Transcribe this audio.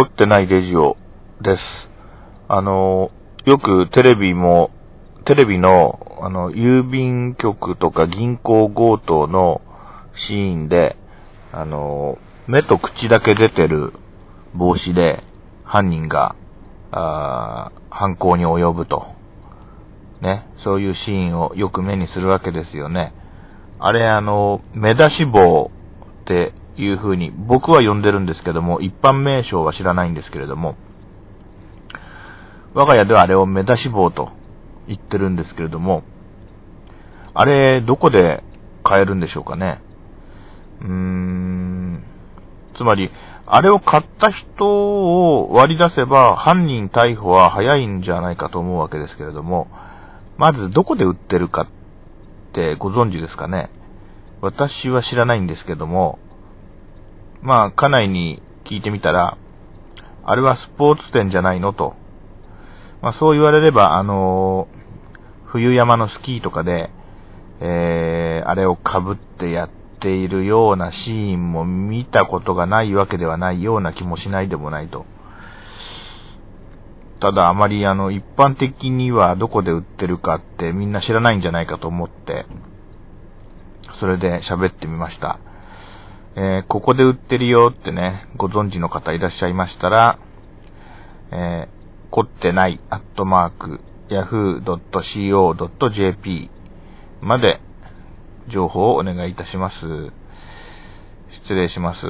凝ってないレジオです。あの、よくテレビも、テレビの、あの、郵便局とか銀行強盗のシーンで、あの、目と口だけ出てる帽子で犯人が、あ犯行に及ぶと。ね、そういうシーンをよく目にするわけですよね。あれ、あの、目出し棒っていう風に僕は呼んでるんですけども、一般名称は知らないんですけれども、我が家ではあれを目出し棒と言ってるんですけれども、あれ、どこで買えるんでしょうかね。うーん、つまり、あれを買った人を割り出せば犯人逮捕は早いんじゃないかと思うわけですけれども、まずどこで売ってるかってご存知ですかね私は知らないんですけども、まあ、家内に聞いてみたら、あれはスポーツ店じゃないのと。まあ、そう言われれば、あのー、冬山のスキーとかで、えー、あれを被ってやっているようなシーンも見たことがないわけではないような気もしないでもないと。ただあまりあの一般的にはどこで売ってるかってみんな知らないんじゃないかと思って、それで喋ってみました。えー、ここで売ってるよってね、ご存知の方いらっしゃいましたら、えー、凝ってない、アットマーク、yahoo.co.jp まで情報をお願いいたします。失礼します。